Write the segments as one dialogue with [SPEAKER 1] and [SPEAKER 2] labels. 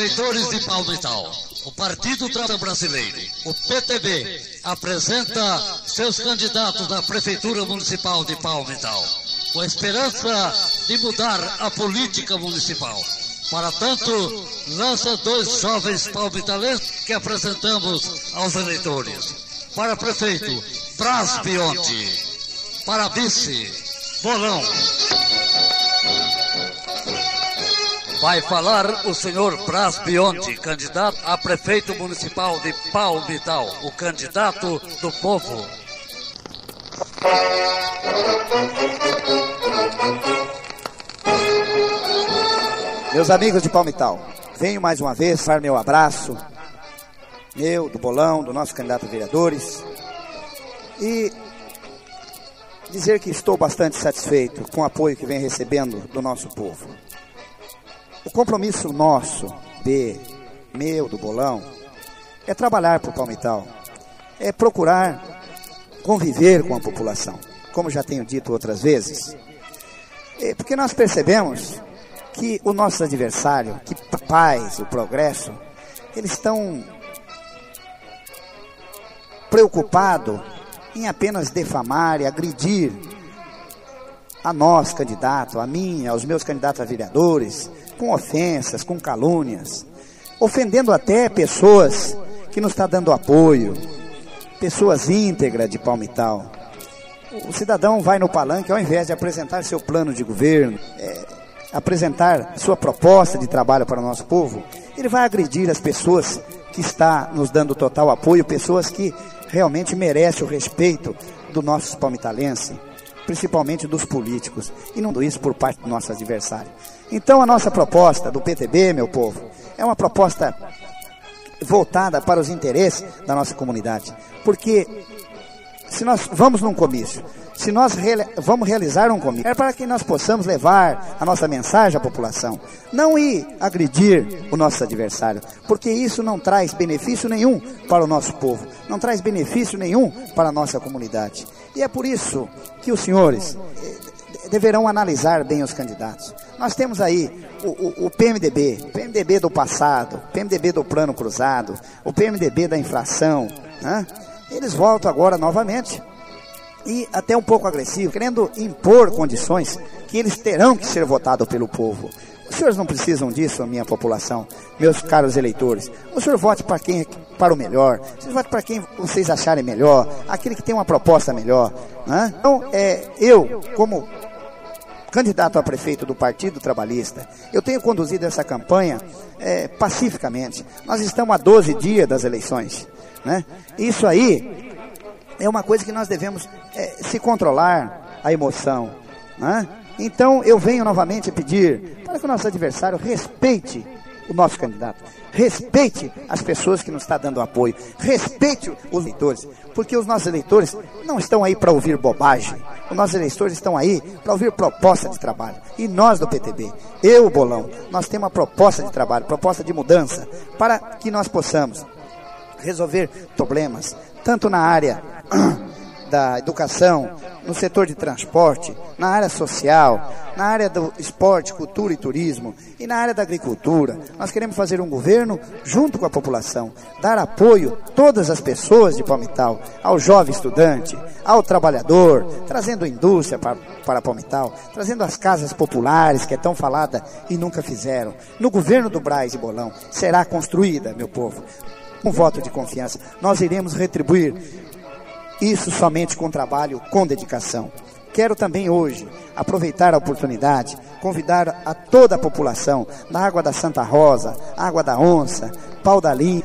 [SPEAKER 1] Eleitores de Palmital, o Partido Trabalho Brasileiro, o PTB, apresenta seus candidatos à Prefeitura Municipal de Palmital, com a esperança de mudar a política municipal. Para tanto, lança dois jovens palmitalenses que apresentamos aos eleitores. Para prefeito, Bras Bionte. Para vice, Bolão. Vai falar o senhor Bras Bionte, candidato a prefeito municipal de Palmital, o candidato do povo.
[SPEAKER 2] Meus amigos de Palmital, venho mais uma vez dar meu abraço, meu, do Bolão, do nosso candidato a vereadores, e dizer que estou bastante satisfeito com o apoio que vem recebendo do nosso povo. O compromisso nosso, de meu, do bolão, é trabalhar para o Palmital, é procurar conviver com a população, como já tenho dito outras vezes. É porque nós percebemos que o nosso adversário, que paz, o progresso, eles estão preocupados em apenas defamar e agredir a nós, candidato, a mim, aos meus candidatos a vereadores, com ofensas, com calúnias, ofendendo até pessoas que nos está dando apoio, pessoas íntegras de Palmital. O cidadão vai no palanque, ao invés de apresentar seu plano de governo, é, apresentar sua proposta de trabalho para o nosso povo, ele vai agredir as pessoas que está nos dando total apoio, pessoas que realmente merecem o respeito do nosso palmitalense principalmente dos políticos, e não do isso por parte do nosso adversário. Então a nossa proposta do PTB, meu povo, é uma proposta voltada para os interesses da nossa comunidade, porque se nós vamos num comício, se nós vamos realizar um comício, é para que nós possamos levar a nossa mensagem à população, não ir agredir o nosso adversário, porque isso não traz benefício nenhum para o nosso povo, não traz benefício nenhum para a nossa comunidade. E é por isso que os senhores eh, deverão analisar bem os candidatos. Nós temos aí o, o, o, PMDB, o PMDB do passado, o PMDB do plano cruzado, o PMDB da inflação, né? Eles voltam agora novamente e até um pouco agressivo, querendo impor condições que eles terão que ser votados pelo povo. Os senhores não precisam disso, minha população, meus caros eleitores. O senhor vote para quem para o melhor. O senhor vote para quem vocês acharem melhor, aquele que tem uma proposta melhor. Né? Então, é, eu, como candidato a prefeito do Partido Trabalhista, eu tenho conduzido essa campanha é, pacificamente. Nós estamos a 12 dias das eleições. Né? Isso aí é uma coisa que nós devemos é, se controlar a emoção. Né? Então eu venho novamente pedir para que o nosso adversário respeite o nosso candidato, respeite as pessoas que nos estão dando apoio, respeite os eleitores, porque os nossos eleitores não estão aí para ouvir bobagem, os nossos eleitores estão aí para ouvir proposta de trabalho. E nós do PTB, eu, Bolão, nós temos uma proposta de trabalho, proposta de mudança, para que nós possamos resolver problemas, tanto na área da educação, no setor de transporte, na área social, na área do esporte, cultura e turismo e na área da agricultura. Nós queremos fazer um governo junto com a população, dar apoio a todas as pessoas de Palmital, ao jovem estudante, ao trabalhador, trazendo indústria para, para Palmital, trazendo as casas populares que é tão falada e nunca fizeram. No governo do Braz e Bolão será construída, meu povo, um voto de confiança. Nós iremos retribuir isso somente com trabalho, com dedicação. Quero também hoje aproveitar a oportunidade, convidar a toda a população da Água da Santa Rosa, Água da Onça, Pau da Lim,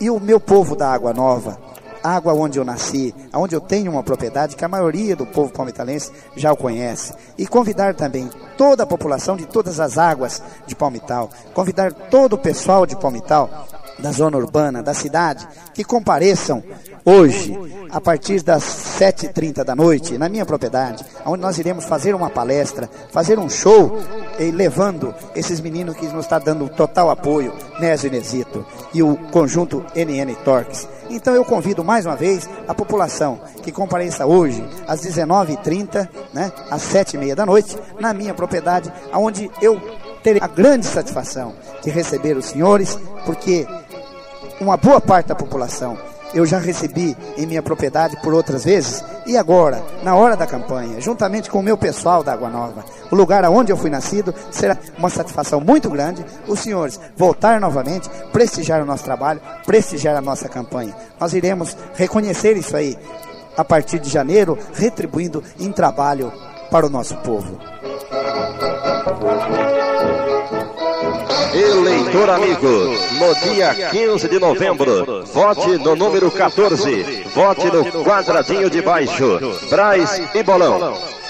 [SPEAKER 2] e o meu povo da Água Nova, água onde eu nasci, onde eu tenho uma propriedade que a maioria do povo palmitalense já o conhece. E convidar também toda a população de todas as águas de Palmital, convidar todo o pessoal de Palmital da zona urbana, da cidade, que compareçam hoje, a partir das 7h30 da noite, na minha propriedade, onde nós iremos fazer uma palestra, fazer um show, levando esses meninos que nos está dando total apoio, Nésio Inesito e o conjunto NN Torques. Então eu convido mais uma vez a população que compareça hoje às 19h30, né, às 7h30 da noite, na minha propriedade, onde eu terei a grande satisfação de receber os senhores, porque uma boa parte da população eu já recebi em minha propriedade por outras vezes, e agora, na hora da campanha, juntamente com o meu pessoal da Água Nova, o lugar onde eu fui nascido, será uma satisfação muito grande os senhores voltar novamente, prestigiar o nosso trabalho, prestigiar a nossa campanha. Nós iremos reconhecer isso aí a partir de janeiro, retribuindo em trabalho para o nosso povo.
[SPEAKER 3] Eleitor amigo, no dia 15 de novembro, vote no número 14, vote no quadradinho de baixo, Braz e Bolão.